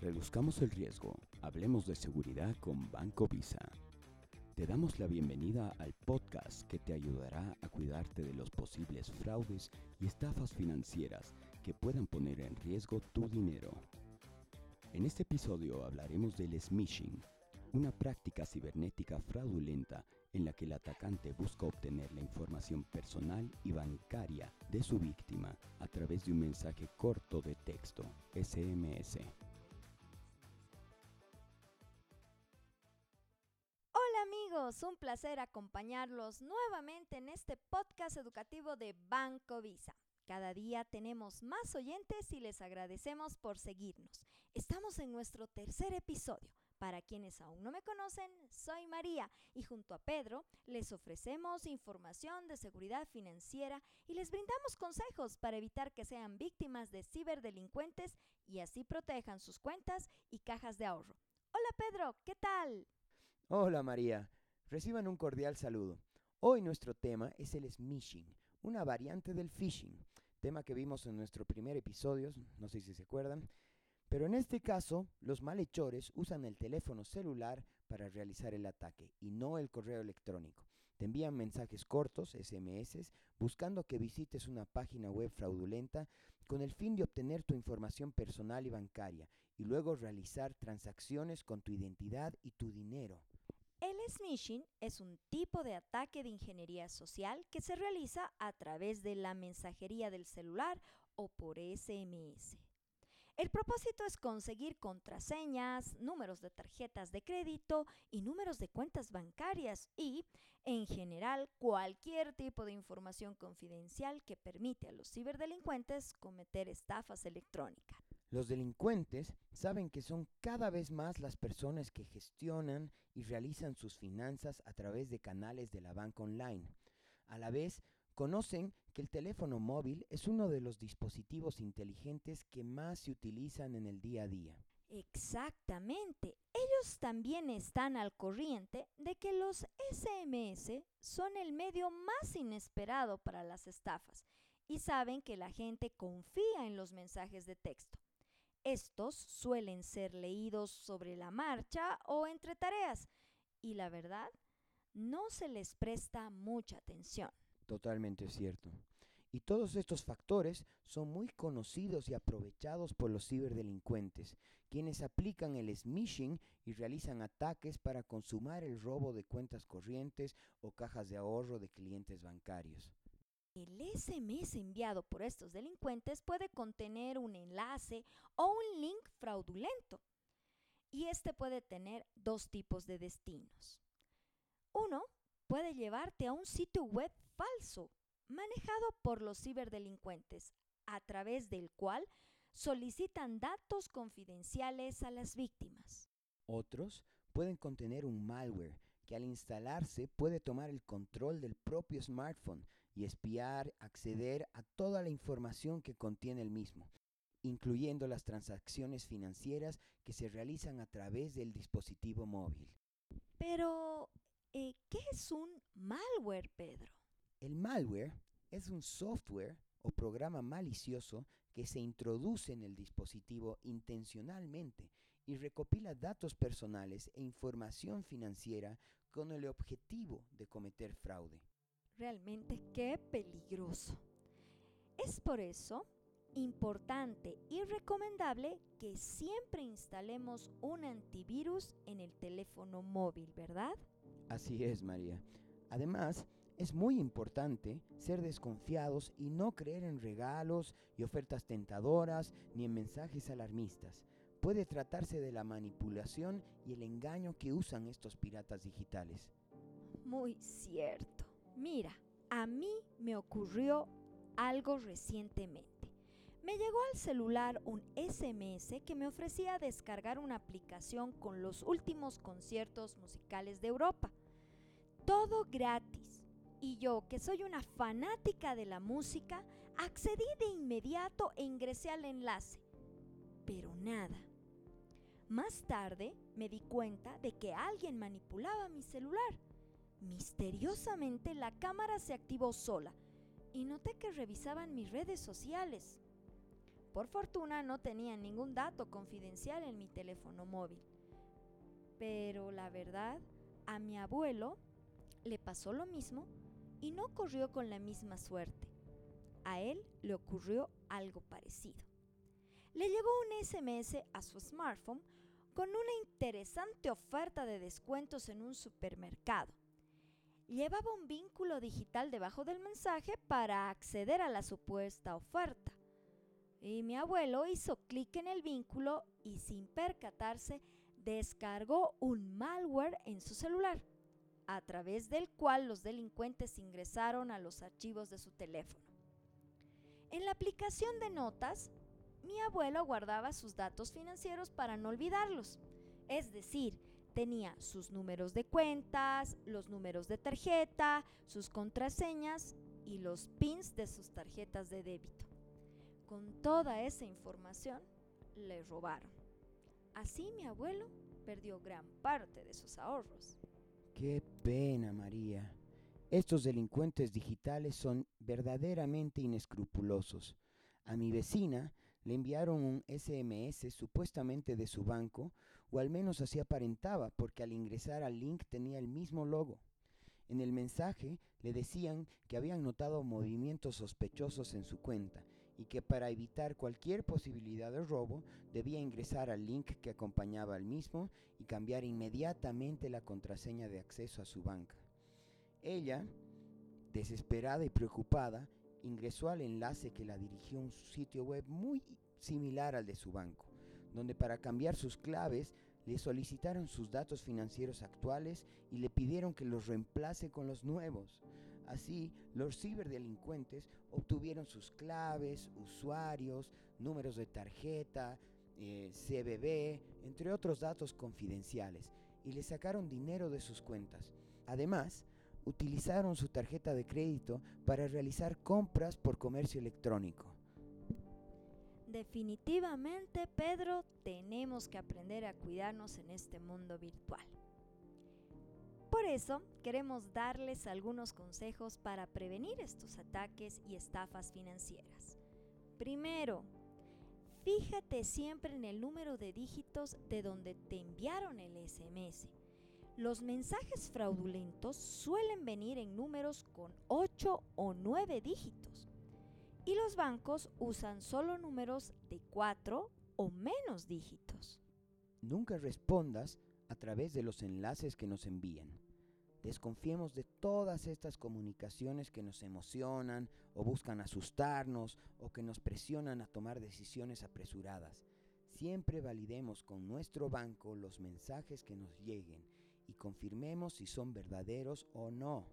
Reduzcamos el riesgo. Hablemos de seguridad con Banco Visa. Te damos la bienvenida al podcast que te ayudará a cuidarte de los posibles fraudes y estafas financieras que puedan poner en riesgo tu dinero. En este episodio hablaremos del smishing, una práctica cibernética fraudulenta en la que el atacante busca obtener la información personal y bancaria de su víctima a través de un mensaje corto de texto, SMS. amigos, un placer acompañarlos nuevamente en este podcast educativo de Banco Visa. Cada día tenemos más oyentes y les agradecemos por seguirnos. Estamos en nuestro tercer episodio. Para quienes aún no me conocen, soy María y junto a Pedro les ofrecemos información de seguridad financiera y les brindamos consejos para evitar que sean víctimas de ciberdelincuentes y así protejan sus cuentas y cajas de ahorro. Hola Pedro, ¿qué tal? Hola María, reciban un cordial saludo. Hoy nuestro tema es el smishing, una variante del phishing, tema que vimos en nuestro primer episodio, no sé si se acuerdan, pero en este caso los malhechores usan el teléfono celular para realizar el ataque y no el correo electrónico. Te envían mensajes cortos, SMS, buscando que visites una página web fraudulenta con el fin de obtener tu información personal y bancaria y luego realizar transacciones con tu identidad y tu dinero. El smishing es un tipo de ataque de ingeniería social que se realiza a través de la mensajería del celular o por SMS. El propósito es conseguir contraseñas, números de tarjetas de crédito y números de cuentas bancarias y, en general, cualquier tipo de información confidencial que permite a los ciberdelincuentes cometer estafas electrónicas. Los delincuentes saben que son cada vez más las personas que gestionan y realizan sus finanzas a través de canales de la banca online. A la vez, conocen que el teléfono móvil es uno de los dispositivos inteligentes que más se utilizan en el día a día. Exactamente. Ellos también están al corriente de que los SMS son el medio más inesperado para las estafas y saben que la gente confía en los mensajes de texto. Estos suelen ser leídos sobre la marcha o entre tareas y la verdad, no se les presta mucha atención. Totalmente cierto. Y todos estos factores son muy conocidos y aprovechados por los ciberdelincuentes, quienes aplican el smishing y realizan ataques para consumar el robo de cuentas corrientes o cajas de ahorro de clientes bancarios. El SMS enviado por estos delincuentes puede contener un enlace o un link fraudulento. Y este puede tener dos tipos de destinos. Uno puede llevarte a un sitio web falso manejado por los ciberdelincuentes, a través del cual solicitan datos confidenciales a las víctimas. Otros pueden contener un malware que al instalarse puede tomar el control del propio smartphone y espiar, acceder a toda la información que contiene el mismo, incluyendo las transacciones financieras que se realizan a través del dispositivo móvil. Pero, eh, ¿qué es un malware, Pedro? El malware es un software o programa malicioso que se introduce en el dispositivo intencionalmente y recopila datos personales e información financiera con el objetivo de cometer fraude. Realmente qué peligroso. Es por eso importante y recomendable que siempre instalemos un antivirus en el teléfono móvil, ¿verdad? Así es, María. Además, es muy importante ser desconfiados y no creer en regalos y ofertas tentadoras ni en mensajes alarmistas. Puede tratarse de la manipulación y el engaño que usan estos piratas digitales. Muy cierto. Mira, a mí me ocurrió algo recientemente. Me llegó al celular un SMS que me ofrecía descargar una aplicación con los últimos conciertos musicales de Europa. Todo gratis. Y yo, que soy una fanática de la música, accedí de inmediato e ingresé al enlace. Pero nada. Más tarde me di cuenta de que alguien manipulaba mi celular. Misteriosamente la cámara se activó sola y noté que revisaban mis redes sociales. Por fortuna no tenía ningún dato confidencial en mi teléfono móvil. Pero la verdad, a mi abuelo le pasó lo mismo y no corrió con la misma suerte. A él le ocurrió algo parecido. Le llegó un SMS a su smartphone con una interesante oferta de descuentos en un supermercado. Llevaba un vínculo digital debajo del mensaje para acceder a la supuesta oferta. Y mi abuelo hizo clic en el vínculo y sin percatarse descargó un malware en su celular, a través del cual los delincuentes ingresaron a los archivos de su teléfono. En la aplicación de notas, mi abuelo guardaba sus datos financieros para no olvidarlos. Es decir, tenía sus números de cuentas, los números de tarjeta, sus contraseñas y los pins de sus tarjetas de débito. Con toda esa información, le robaron. Así mi abuelo perdió gran parte de sus ahorros. Qué pena, María. Estos delincuentes digitales son verdaderamente inescrupulosos. A mi vecina le enviaron un SMS supuestamente de su banco, o al menos así aparentaba, porque al ingresar al link tenía el mismo logo. En el mensaje le decían que habían notado movimientos sospechosos en su cuenta y que para evitar cualquier posibilidad de robo debía ingresar al link que acompañaba al mismo y cambiar inmediatamente la contraseña de acceso a su banca. Ella, desesperada y preocupada, ingresó al enlace que la dirigió a un sitio web muy similar al de su banco, donde para cambiar sus claves le solicitaron sus datos financieros actuales y le pidieron que los reemplace con los nuevos. Así, los ciberdelincuentes obtuvieron sus claves, usuarios, números de tarjeta, eh, CBB, entre otros datos confidenciales, y le sacaron dinero de sus cuentas. Además, utilizaron su tarjeta de crédito para realizar compras por comercio electrónico. Definitivamente, Pedro, tenemos que aprender a cuidarnos en este mundo virtual. Por eso, queremos darles algunos consejos para prevenir estos ataques y estafas financieras. Primero, fíjate siempre en el número de dígitos de donde te enviaron el SMS. Los mensajes fraudulentos suelen venir en números con 8 o 9 dígitos y los bancos usan solo números de 4 o menos dígitos. Nunca respondas a través de los enlaces que nos envían. Desconfiemos de todas estas comunicaciones que nos emocionan o buscan asustarnos o que nos presionan a tomar decisiones apresuradas. Siempre validemos con nuestro banco los mensajes que nos lleguen y confirmemos si son verdaderos o no.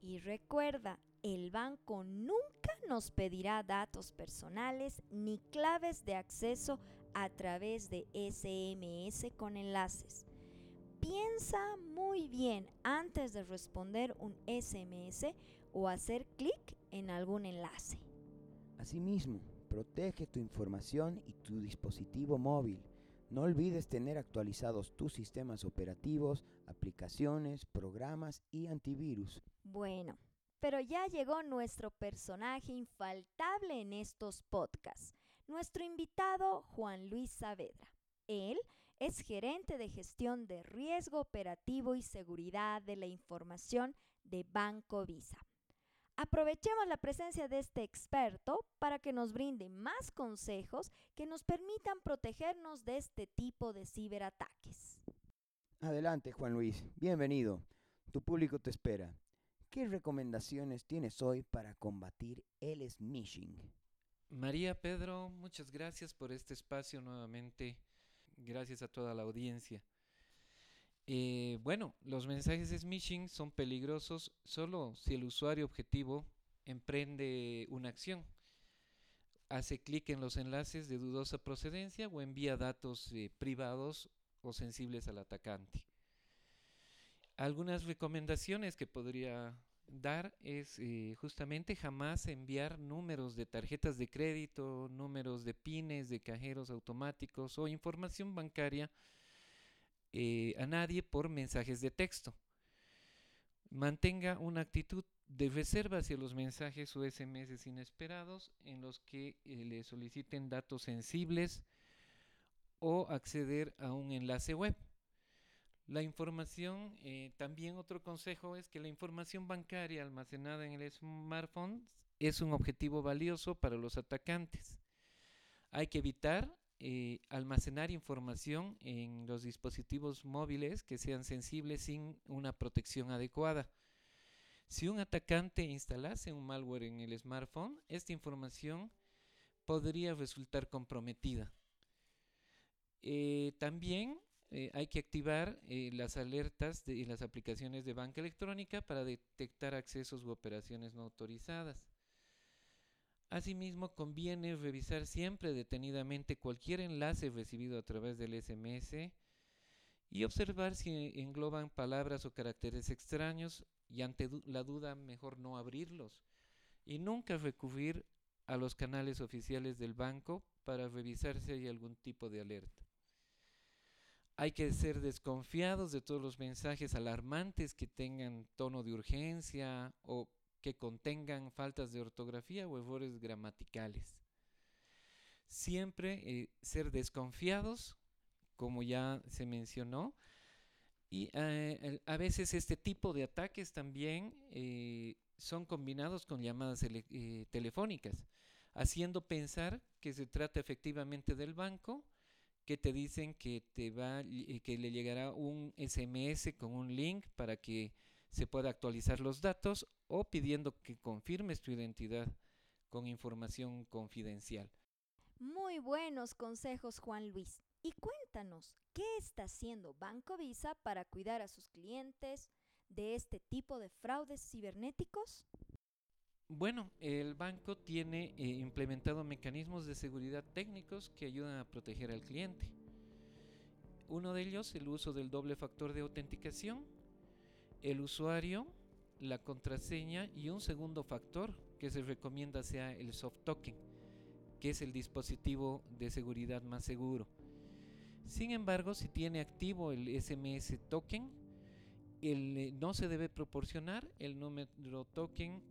Y recuerda, el banco nunca nos pedirá datos personales ni claves de acceso a través de SMS con enlaces. Piensa muy bien antes de responder un SMS o hacer clic en algún enlace. Asimismo, protege tu información y tu dispositivo móvil. No olvides tener actualizados tus sistemas operativos, aplicaciones, programas y antivirus. Bueno, pero ya llegó nuestro personaje infaltable en estos podcasts, nuestro invitado Juan Luis Saavedra. Él es gerente de gestión de riesgo operativo y seguridad de la información de Banco Visa. Aprovechemos la presencia de este experto para que nos brinde más consejos que nos permitan protegernos de este tipo de ciberataques. Adelante, Juan Luis. Bienvenido. Tu público te espera. ¿Qué recomendaciones tienes hoy para combatir el smishing? María Pedro, muchas gracias por este espacio nuevamente gracias a toda la audiencia. Eh, bueno, los mensajes smishing son peligrosos solo si el usuario objetivo emprende una acción, hace clic en los enlaces de dudosa procedencia o envía datos eh, privados o sensibles al atacante. Algunas recomendaciones que podría dar es eh, justamente jamás enviar números de tarjetas de crédito, números de pines de cajeros automáticos o información bancaria eh, a nadie por mensajes de texto. mantenga una actitud de reserva hacia los mensajes o SMS inesperados en los que eh, le soliciten datos sensibles o acceder a un enlace web. La información, eh, también otro consejo es que la información bancaria almacenada en el smartphone es un objetivo valioso para los atacantes. Hay que evitar eh, almacenar información en los dispositivos móviles que sean sensibles sin una protección adecuada. Si un atacante instalase un malware en el smartphone, esta información podría resultar comprometida. Eh, también eh, hay que activar eh, las alertas de las aplicaciones de banca electrónica para detectar accesos u operaciones no autorizadas. Asimismo, conviene revisar siempre detenidamente cualquier enlace recibido a través del SMS y observar si engloban palabras o caracteres extraños y ante la duda mejor no abrirlos y nunca recurrir a los canales oficiales del banco para revisar si hay algún tipo de alerta. Hay que ser desconfiados de todos los mensajes alarmantes que tengan tono de urgencia o que contengan faltas de ortografía o errores gramaticales. Siempre eh, ser desconfiados, como ya se mencionó, y eh, a veces este tipo de ataques también eh, son combinados con llamadas telefónicas, haciendo pensar que se trata efectivamente del banco que te dicen que te va eh, que le llegará un SMS con un link para que se pueda actualizar los datos o pidiendo que confirmes tu identidad con información confidencial. Muy buenos consejos, Juan Luis. Y cuéntanos, ¿qué está haciendo Banco Visa para cuidar a sus clientes de este tipo de fraudes cibernéticos? Bueno, el banco tiene eh, implementado mecanismos de seguridad técnicos que ayudan a proteger al cliente. Uno de ellos, el uso del doble factor de autenticación, el usuario, la contraseña y un segundo factor que se recomienda sea el soft token, que es el dispositivo de seguridad más seguro. Sin embargo, si tiene activo el SMS token, eh, no se debe proporcionar el número token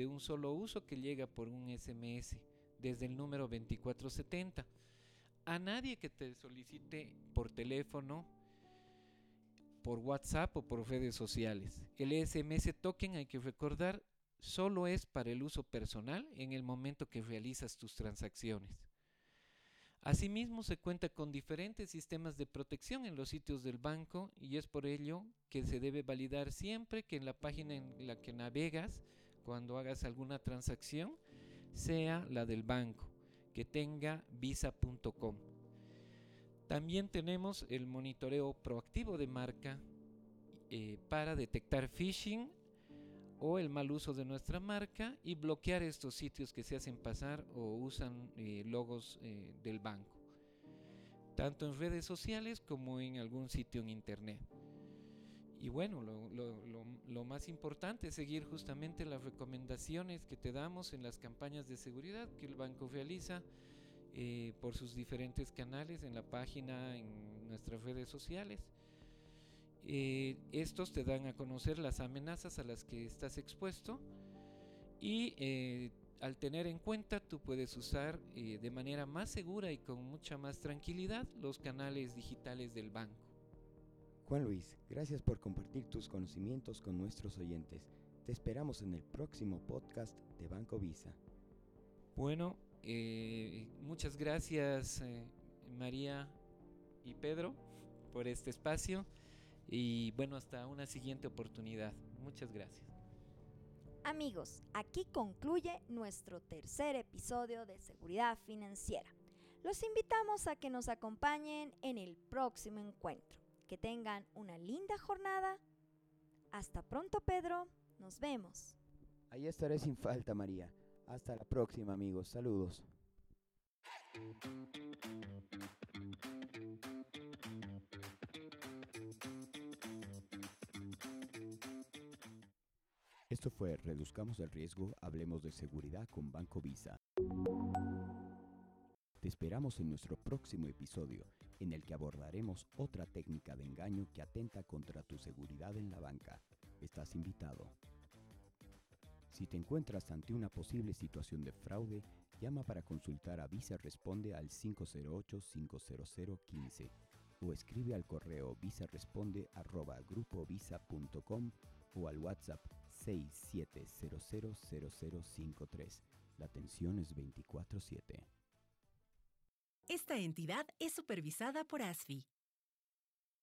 de un solo uso que llega por un SMS desde el número 2470. A nadie que te solicite por teléfono, por WhatsApp o por redes sociales. El SMS token, hay que recordar, solo es para el uso personal en el momento que realizas tus transacciones. Asimismo, se cuenta con diferentes sistemas de protección en los sitios del banco y es por ello que se debe validar siempre que en la página en la que navegas cuando hagas alguna transacción sea la del banco, que tenga visa.com. También tenemos el monitoreo proactivo de marca eh, para detectar phishing o el mal uso de nuestra marca y bloquear estos sitios que se hacen pasar o usan eh, logos eh, del banco, tanto en redes sociales como en algún sitio en internet. Y bueno, lo, más importante es seguir justamente las recomendaciones que te damos en las campañas de seguridad que el banco realiza eh, por sus diferentes canales en la página, en nuestras redes sociales. Eh, estos te dan a conocer las amenazas a las que estás expuesto y eh, al tener en cuenta tú puedes usar de manera más segura y con mucha más tranquilidad los canales digitales del banco. Juan Luis, gracias por compartir tus conocimientos con nuestros oyentes. Te esperamos en el próximo podcast de Banco Visa. Bueno, eh, muchas gracias eh, María y Pedro por este espacio y bueno, hasta una siguiente oportunidad. Muchas gracias. Amigos, aquí concluye nuestro tercer episodio de Seguridad Financiera. Los invitamos a que nos acompañen en el próximo encuentro. Que tengan una linda jornada. Hasta pronto, Pedro. Nos vemos. Ahí estaré sin falta, María. Hasta la próxima, amigos. Saludos. Esto fue Reduzcamos el riesgo, hablemos de seguridad con Banco Visa. Te esperamos en nuestro próximo episodio en el que abordaremos otra técnica de engaño que atenta contra tu seguridad en la banca. Estás invitado. Si te encuentras ante una posible situación de fraude, llama para consultar a Visa Responde al 508-500-15 o escribe al correo visaresponde@grupovisa.com o al WhatsApp 67000053. La atención es 24/7. Esta entidad es supervisada por ASFI.